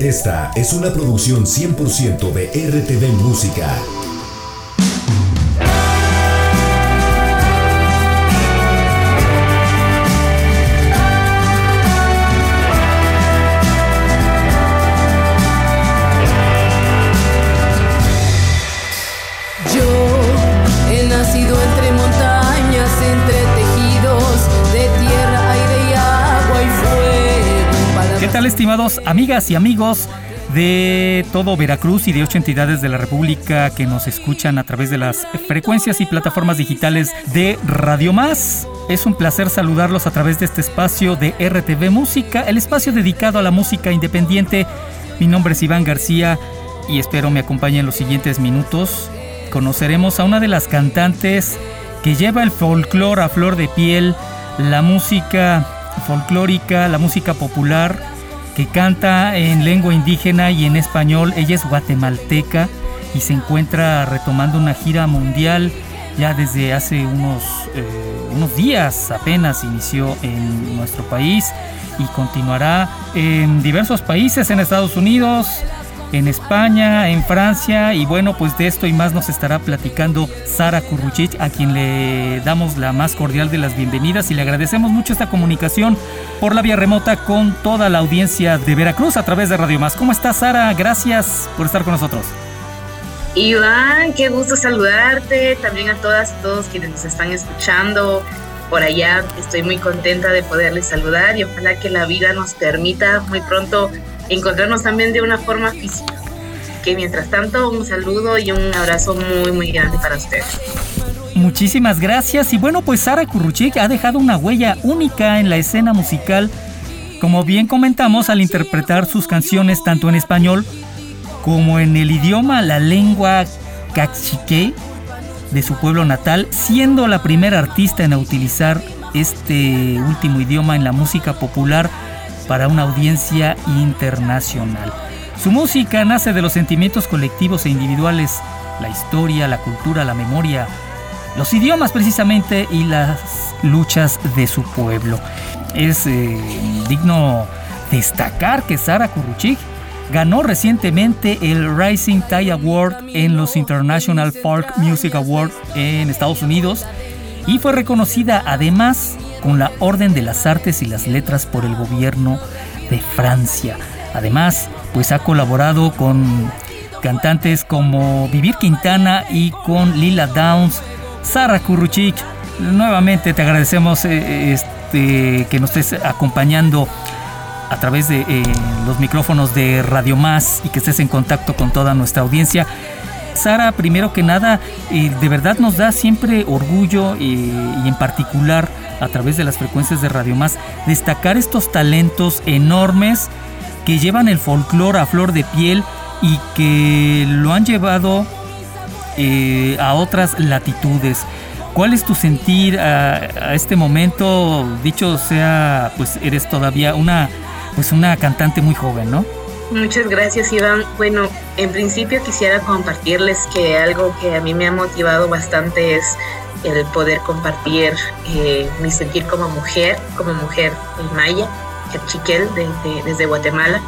Esta es una producción 100% de RTV Música. Estimados amigas y amigos de todo Veracruz y de ocho entidades de la República que nos escuchan a través de las frecuencias y plataformas digitales de Radio Más. Es un placer saludarlos a través de este espacio de RTV Música, el espacio dedicado a la música independiente. Mi nombre es Iván García y espero me acompañen los siguientes minutos. Conoceremos a una de las cantantes que lleva el folclore a flor de piel, la música folclórica, la música popular canta en lengua indígena y en español. Ella es guatemalteca y se encuentra retomando una gira mundial ya desde hace unos, eh, unos días apenas inició en nuestro país y continuará en diversos países, en Estados Unidos, en España, en Francia y bueno, pues de esto y más nos estará platicando Sara Kurruchich, a quien le damos la más cordial de las bienvenidas y le agradecemos mucho esta comunicación por la vía remota con toda la audiencia de Veracruz a través de Radio Más. ¿Cómo estás, Sara? Gracias por estar con nosotros. Iván, qué gusto saludarte, también a todas y todos quienes nos están escuchando por allá. Estoy muy contenta de poderles saludar y ojalá que la vida nos permita muy pronto encontrarnos también de una forma física. Que mientras tanto, un saludo y un abrazo muy, muy grande para ustedes. Muchísimas gracias. Y bueno, pues Sara Kurruchik ha dejado una huella única en la escena musical, como bien comentamos al interpretar sus canciones tanto en español como en el idioma, la lengua cachique de su pueblo natal, siendo la primera artista en utilizar este último idioma en la música popular para una audiencia internacional. Su música nace de los sentimientos colectivos e individuales, la historia, la cultura, la memoria, los idiomas precisamente y las luchas de su pueblo. Es eh, digno destacar que Sara Kuruchik ganó recientemente el Rising Tide Award en los International Folk Music Awards en Estados Unidos y fue reconocida además con la Orden de las Artes y las Letras por el gobierno de Francia. Además, pues ha colaborado con cantantes como Vivir Quintana y con Lila Downs, Sara Kuruchik. Nuevamente te agradecemos eh, este, que nos estés acompañando a través de eh, los micrófonos de Radio Más y que estés en contacto con toda nuestra audiencia. Sara, primero que nada, eh, de verdad nos da siempre orgullo y en particular a través de las frecuencias de Radio Más, destacar estos talentos enormes que llevan el folclore a flor de piel y que lo han llevado eh, a otras latitudes. ¿Cuál es tu sentir a, este momento? Dicho sea, pues eres todavía una, pues una cantante muy joven, ¿no? Muchas gracias, Iván. Bueno, en principio quisiera compartirles que algo que a mí me ha motivado bastante es el poder compartir eh, mi sentir como mujer, como mujer maya, chiquel desde Guatemala.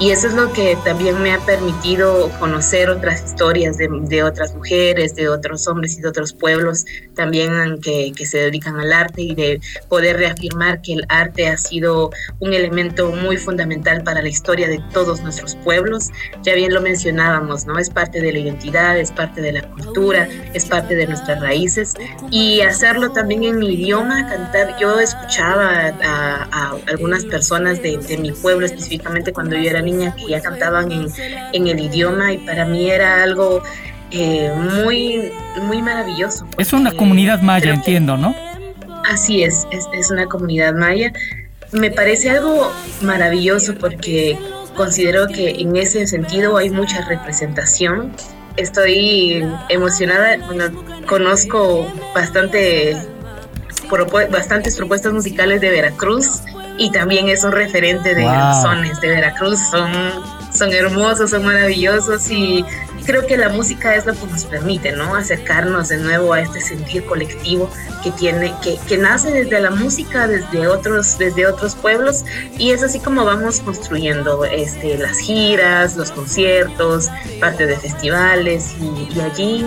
Y eso es lo que también me ha permitido conocer otras historias de, otras mujeres, de otros hombres y de otros pueblos también que, que, se dedican al arte y de poder reafirmar que el arte ha sido un elemento muy fundamental para la historia de todos nuestros pueblos. Ya bien lo mencionábamos, ¿no? Es parte de la identidad, es parte de la cultura, es parte de nuestras raíces. Y hacerlo también en mi idioma, cantar. Yo escuchaba a, algunas personas de, de mi pueblo, específicamente cuando yo era niña, que ya cantaban en, en el idioma y para mí era algo eh, muy, muy maravilloso. Es una comunidad maya, entiendo, ¿no? Así es, es, es una comunidad maya. Me parece algo maravilloso porque considero que en ese sentido hay mucha representación. Estoy emocionada, bueno, conozco bastante, bastantes propuestas musicales de Veracruz y también es un referente de los sones de Veracruz. Son son hermosos, son maravillosos y creo que la música es lo que nos permite, ¿no? Acercarnos de nuevo a este sentir colectivo que tiene, que, que nace desde la música, desde otros, desde otros pueblos y es así como vamos construyendo este, las giras, los conciertos, parte de festivales y, y allí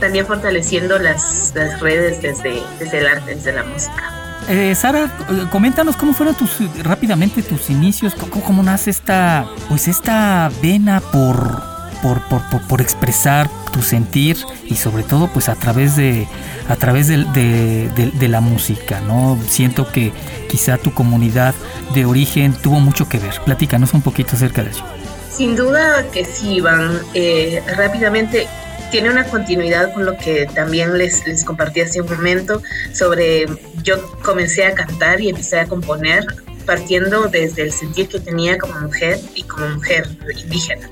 también fortaleciendo las, las redes desde, desde el arte, desde la música. Eh, Sara, coméntanos cómo fueron tus rápidamente tus inicios, cómo, nace esta pues esta vena por por, por, por, expresar tu sentir y sobre todo pues a través de a través de, de, de, la música, ¿no? Siento que quizá tu comunidad de origen tuvo mucho que ver. Platícanos un poquito acerca de eso. Sin duda que sí, Iván. Eh, rápidamente tiene una continuidad con lo que también les, les compartí hace un momento sobre yo comencé a cantar y empecé a componer partiendo desde el sentir que tenía como mujer y como mujer indígena.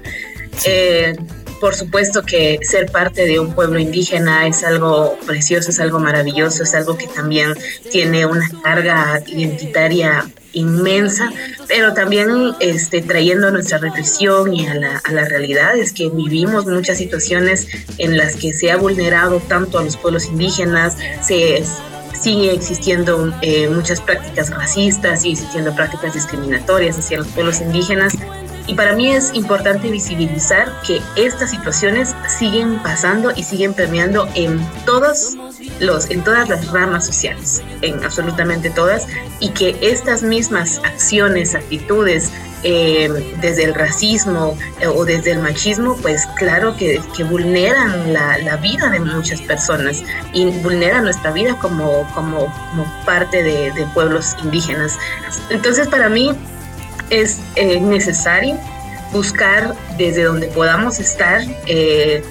Eh, por supuesto que ser parte de un pueblo indígena es algo precioso, es algo maravilloso, es algo que también tiene una carga identitaria inmensa, pero también este, trayendo a nuestra reflexión y a la, a la realidad es que vivimos muchas situaciones en las que se ha vulnerado tanto a los pueblos indígenas, se sigue existiendo eh, muchas prácticas racistas, sigue existiendo prácticas discriminatorias hacia los pueblos indígenas y para mí es importante visibilizar que estas situaciones siguen pasando y siguen permeando en todos los, en todas las ramas sociales, en absolutamente todas, y que estas mismas acciones, actitudes, eh, desde el racismo eh, o desde el machismo, pues claro que, vulneran la, la, vida de muchas personas y vulneran nuestra vida como, como, parte de, de pueblos indígenas. Entonces para mí es eh, necesario buscar desde donde podamos estar, eh,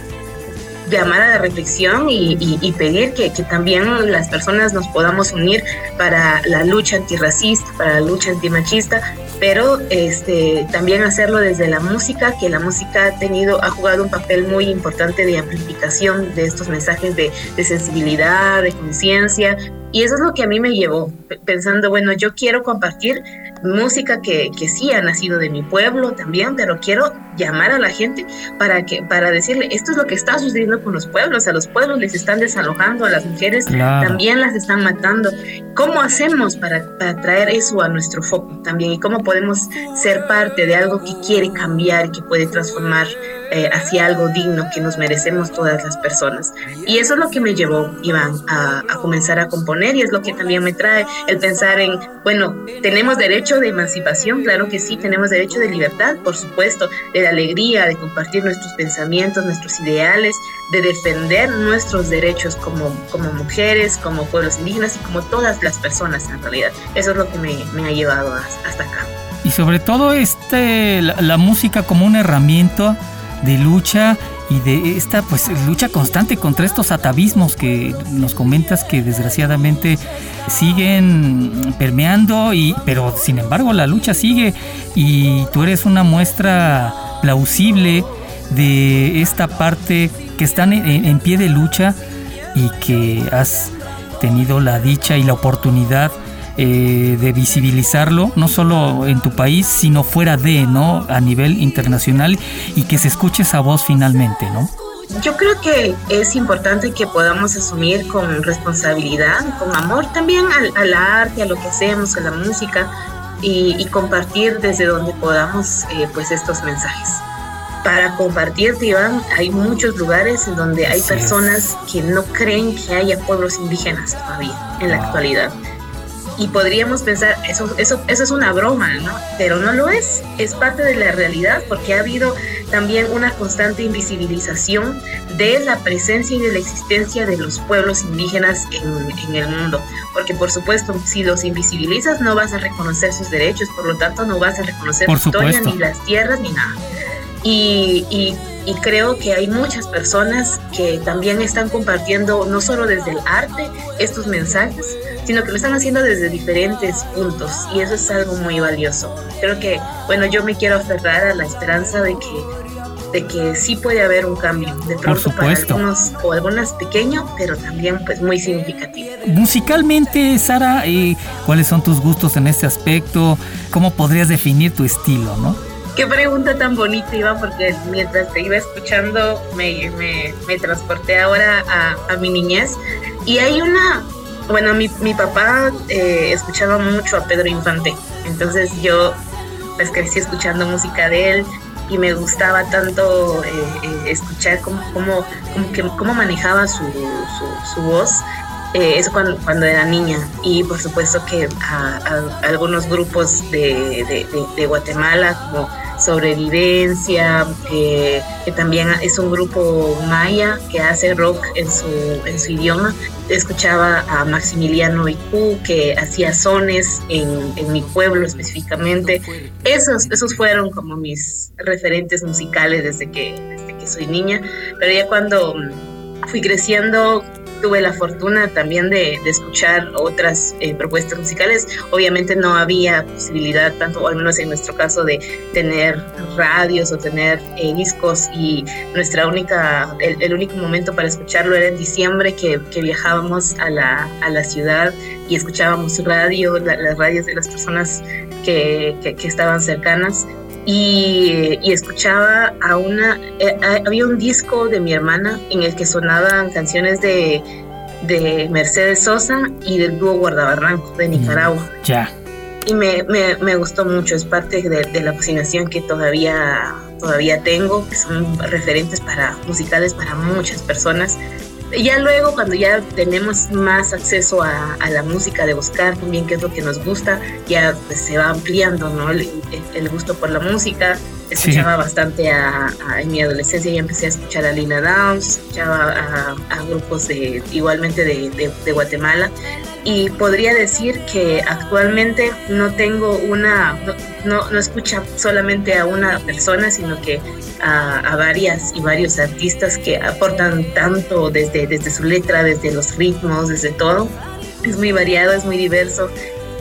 llamar a la reflexión y, pedir que, también las personas nos podamos unir para la lucha antirracista, para la lucha antimachista, pero este, también hacerlo desde la música, que la música ha tenido, ha jugado un papel muy importante de amplificación de estos mensajes de, de sensibilidad, de conciencia, y eso es lo que a mí me llevó, pensando, bueno, yo quiero compartir música que, que, sí ha nacido de mi pueblo también, pero quiero llamar a la gente para que para decirle esto es lo que está sucediendo con los pueblos, a los pueblos les están desalojando, a las mujeres también las están matando. ¿Cómo hacemos para, para, traer eso a nuestro foco también y cómo podemos ser parte de algo que quiere cambiar que puede transformar eh, hacia algo digno que nos merecemos todas las personas? Y eso es lo que me llevó, Iván, a, a comenzar a componer y es lo que también me trae el pensar en, bueno, tenemos derecho de emancipación, claro que sí, tenemos derecho de libertad, por supuesto, de la alegría, de compartir nuestros pensamientos, nuestros ideales, de defender nuestros derechos como, como mujeres, como pueblos indígenas y como todas las personas en realidad. Eso es lo que me, me ha llevado hasta acá. Y sobre todo este, la, la música como una herramienta de lucha y de esta pues lucha constante contra estos atavismos que nos comentas que desgraciadamente siguen permeando y pero sin embargo la lucha sigue y tú eres una muestra plausible de esta parte que están en, en pie de lucha y que has tenido la dicha y la oportunidad eh, de visibilizarlo, no solo en tu país, sino fuera de, ¿no? A nivel internacional y que se escuche esa voz finalmente, ¿no? Yo creo que es importante que podamos asumir con responsabilidad, con amor también al, al arte, a lo que hacemos, a la música y, y compartir desde donde podamos eh, pues estos mensajes. Para compartir, Iván, hay muchos lugares en donde hay personas que no creen que haya pueblos indígenas todavía en la actualidad y podríamos pensar, eso, eso, eso es una broma, ¿no? Pero no lo es, es parte de la realidad porque ha habido también una constante invisibilización de la presencia y de la existencia de los pueblos indígenas en, en el mundo. Porque por supuesto, si los invisibilizas no vas a reconocer sus derechos, por lo tanto no vas a reconocer su historia, ni las tierras, ni nada. Y, y, y, creo que hay muchas personas que también están compartiendo, no solo desde el arte, estos mensajes, sino que lo están haciendo desde diferentes puntos y eso es algo muy valioso. Creo que, bueno, yo me quiero aferrar a la esperanza de que de que sí puede haber un cambio, de pronto para algunos o algunas pequeño, pero también pues muy significativo. Musicalmente, Sara, eh, ¿cuáles son tus gustos en este aspecto? ¿Cómo podrías definir tu estilo, no? Qué pregunta tan bonita, Iván, porque mientras te iba escuchando me, me, transporté ahora a, mi niñez. Y hay una, bueno, mi, mi papá eh, escuchaba mucho a Pedro Infante, entonces yo pues crecí escuchando música de él y me gustaba tanto eh, eh, escuchar cómo, cómo, cómo, cómo manejaba su, su, voz eh, eso cuando, cuando era niña. Y por supuesto que a, algunos grupos de, de, Guatemala, como Sobrevivencia, que también es un grupo maya que hace rock en su, en su idioma. Escuchaba a Maximiliano Icu, que hacía sones en, en mi pueblo específicamente. Esos, esos fueron como mis referentes musicales desde que, desde que soy niña. Pero ya cuando fui creciendo tuve la fortuna también de, escuchar otras eh, propuestas musicales. Obviamente no había posibilidad, tanto al menos en nuestro caso, de tener radios o tener eh, discos y nuestra única, el, único momento para escucharlo era en diciembre que, viajábamos a la, a la ciudad y escuchábamos radio, las radios de las personas que, que estaban cercanas y, escuchaba a una, eh, había un disco de mi hermana en el que sonaban canciones de, de Mercedes Sosa y del dúo Guardabarranco de Nicaragua. Ya. Y me, me, me, gustó mucho, es parte de, de, la fascinación que todavía, todavía tengo, que son referentes para, musicales para muchas personas ya luego cuando ya tenemos más acceso a, la música de buscar también qué es lo que nos gusta, ya pues, se va ampliando ¿no? el, gusto por la música. Escuchaba bastante a, en mi adolescencia ya empecé a escuchar a Lina Downs, escuchaba a, grupos de, igualmente de, de Guatemala y podría decir que actualmente no tengo una, no, no escucha solamente a una persona, sino que a, varias y varios artistas que aportan tanto desde, desde su letra, desde los ritmos, desde todo. Es muy variado, es muy diverso.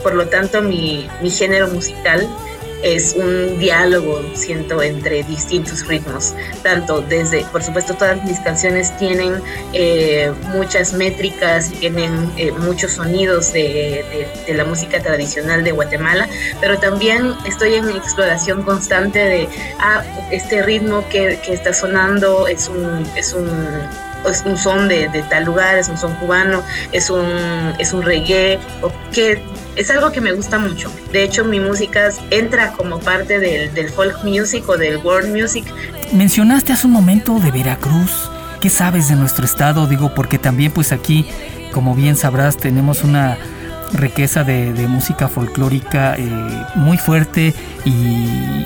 Por lo tanto, mi, mi género musical es un diálogo, siento, entre distintos ritmos. Tanto desde, por supuesto, todas mis canciones tienen eh, muchas métricas tienen eh, muchos sonidos de, la música tradicional de Guatemala, pero también estoy en exploración constante de, ah, este ritmo que, que está sonando es un, es un es un son de, de, tal lugar, es un son cubano, es un, es un reggae, o que es algo que me gusta mucho. De hecho, mi música entra como parte del, del folk music o del world music. Mencionaste hace un momento de Veracruz. ¿Qué sabes de nuestro estado? Digo, porque también pues aquí, como bien sabrás, tenemos una riqueza de, música folclórica eh, muy fuerte y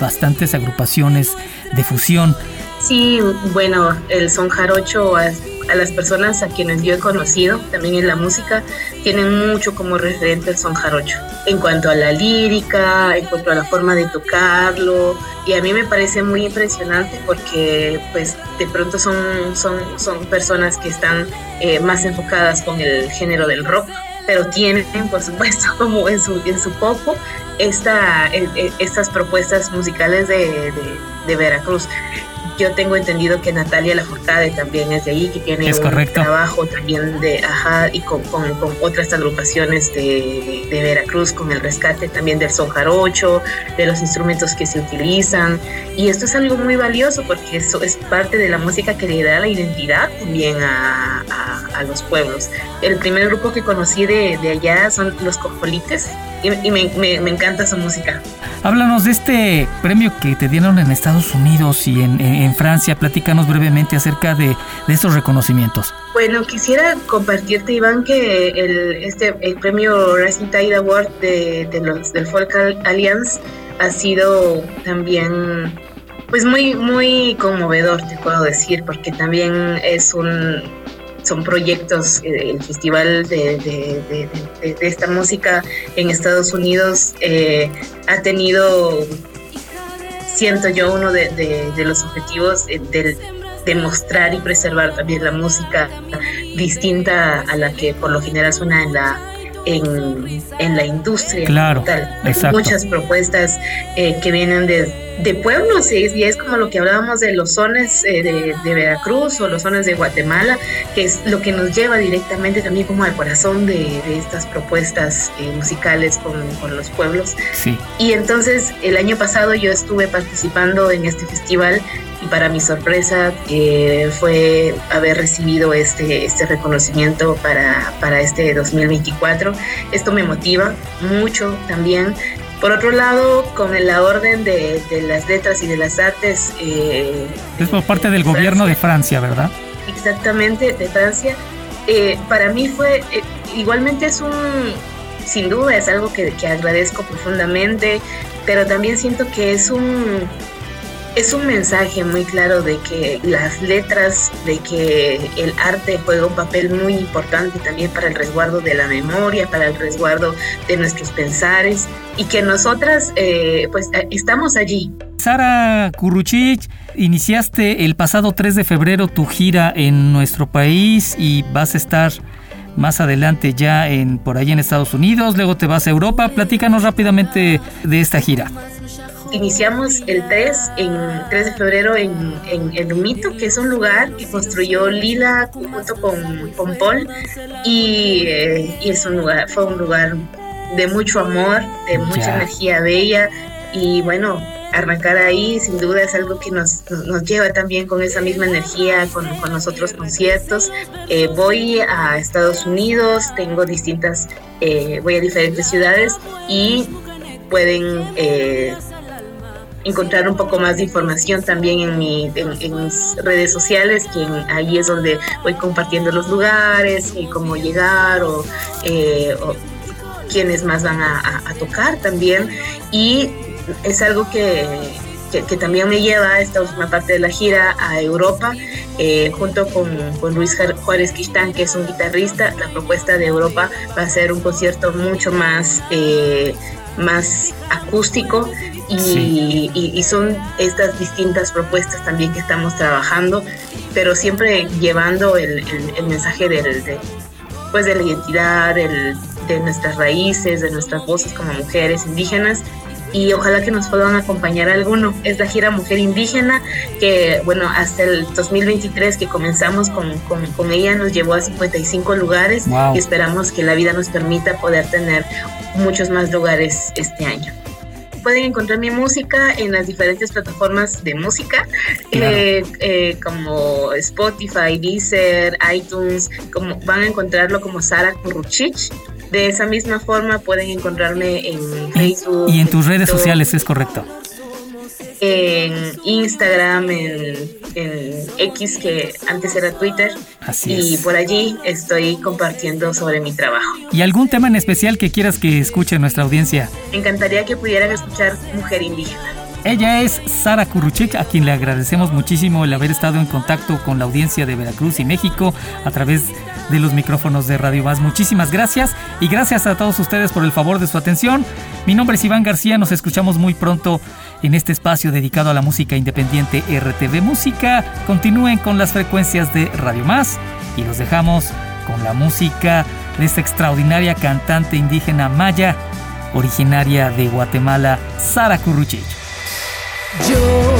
bastantes agrupaciones de fusión. Sí, bueno, el son jarocho a, las personas a quienes yo he conocido, también en la música, tienen mucho como referente el son jarocho. En cuanto a la lírica, en cuanto a la forma de tocarlo, y a mí me parece muy impresionante porque pues de pronto son, son, son personas que están eh, más enfocadas con el género del rock, pero tienen, por supuesto, como en su, en su poco, esta, estas propuestas musicales de, de Veracruz yo tengo entendido que Natalia Lafourcade también es de ahí, que tiene un trabajo también de, ajá, y con, con, otras agrupaciones de, de, Veracruz, con el rescate también del son jarocho, de los instrumentos que se utilizan. Y esto es algo muy valioso porque eso es parte de la música que le da la identidad también a, a, los pueblos. El primer grupo que conocí de, de allá son los Cojolites y, me, me, me encanta su música. Háblanos de este premio que te dieron en Estados Unidos y en, Francia. Platícanos brevemente acerca de, de, estos reconocimientos. Bueno, quisiera compartirte, Iván, que el, este, el premio Rising Tide Award de, de los, del Folk Alliance ha sido también pues muy muy conmovedor te puedo decir porque también es un son proyectos, eh, el festival de, esta música en Estados Unidos eh, ha tenido, siento yo, uno de, los objetivos eh, de demostrar y preservar también la música distinta a la que por lo general suena en la en, la industria. Claro, Muchas propuestas que vienen de de pueblos, y es como lo que hablábamos de los sones eh, de, Veracruz o los sones de Guatemala, que es lo que nos lleva directamente también como al corazón de, estas propuestas eh, musicales con, los pueblos. Sí. Y entonces el año pasado yo estuve participando en este festival y para mi sorpresa eh, fue haber recibido este, este reconocimiento para, para este 2024. Esto me motiva mucho también por otro lado, con la orden de, las letras y de las artes... Eh, es por parte del gobierno de Francia, ¿verdad? Exactamente, de Francia. Eh, para mí fue, eh, igualmente es un, sin duda es algo que, que agradezco profundamente, pero también siento que es un, es un mensaje muy claro de que las letras, de que el arte juega un papel muy importante también para el resguardo de la memoria, para el resguardo de nuestros pensares y que nosotras eh, pues eh, estamos allí. Sara Kuruchich, iniciaste el pasado 3 de febrero tu gira en nuestro país y vas a estar más adelante ya en por ahí en Estados Unidos, luego te vas a Europa. Platícanos rápidamente de esta gira iniciamos el 3, en 3 de febrero en, en, en Humito, que es un lugar que construyó Lila junto con, con Paul y, eh, y, es un lugar, fue un lugar de mucho amor, de mucha energía bella y bueno, arrancar ahí sin duda es algo que nos, nos lleva también con esa misma energía con, con los otros conciertos. Eh, voy a Estados Unidos, tengo distintas, eh, voy a diferentes ciudades y pueden eh, encontrar un poco más de información también en, mi, en, mis redes sociales, que ahí es donde voy compartiendo los lugares, y cómo llegar o, eh, quiénes más van a, tocar también. Y es algo que, que, también me lleva esta última parte de la gira a Europa, eh, junto con, con, Luis Juárez Quistán, que es un guitarrista. La propuesta de Europa va a ser un concierto mucho más, eh, más acústico y, son estas distintas propuestas también que estamos trabajando, pero siempre llevando el, mensaje del, de, pues de la identidad, de nuestras raíces, de nuestras voces como mujeres indígenas y ojalá que nos puedan acompañar alguno. Es la gira Mujer Indígena que, bueno, hasta el 2023 que comenzamos con, con, ella nos llevó a 55 lugares. Y esperamos que la vida nos permita poder tener muchos más lugares este año pueden encontrar mi música en las diferentes plataformas de música, eh, eh, como Spotify, Deezer, iTunes, como van a encontrarlo como Sara Kuruchich. De esa misma forma pueden encontrarme en Facebook. Y en tus redes sociales, es correcto en Instagram, en, X, que antes era Twitter. Así y por allí estoy compartiendo sobre mi trabajo. ¿Y algún tema en especial que quieras que escuche nuestra audiencia? Me encantaría que pudieran escuchar Mujer Indígena. Ella es Sara Kuruchik, a quien le agradecemos muchísimo el haber estado en contacto con la audiencia de Veracruz y México a través de los micrófonos de Radio Más. Muchísimas gracias y gracias a todos ustedes por el favor de su atención. Mi nombre es Iván García, nos escuchamos muy pronto en este espacio dedicado a la música independiente RTV Música. Continúen con las frecuencias de Radio Más y los dejamos con la música de esta extraordinaria cantante indígena maya, originaria de Guatemala, Sara Curruchich. Yo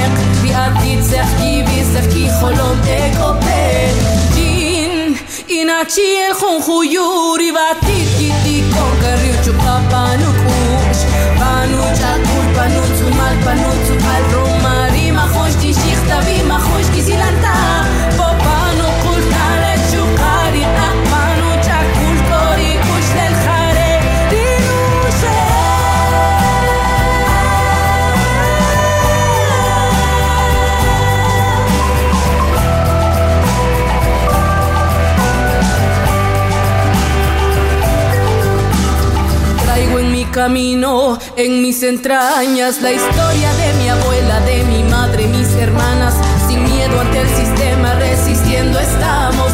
תפתנך ביעתיד שחקי וישחקי חולום אקופה ג'ין inachi el jonjuyuri batit kiti con carriucho papanu kush panu chakul panu tzumal panu tzumal romari mahosh di shichta vi mahosh camino, en mis entrañas, la historia de mi abuela, de mi madre, mis hermanas. Sin miedo ante el sistema, resistiendo estamos.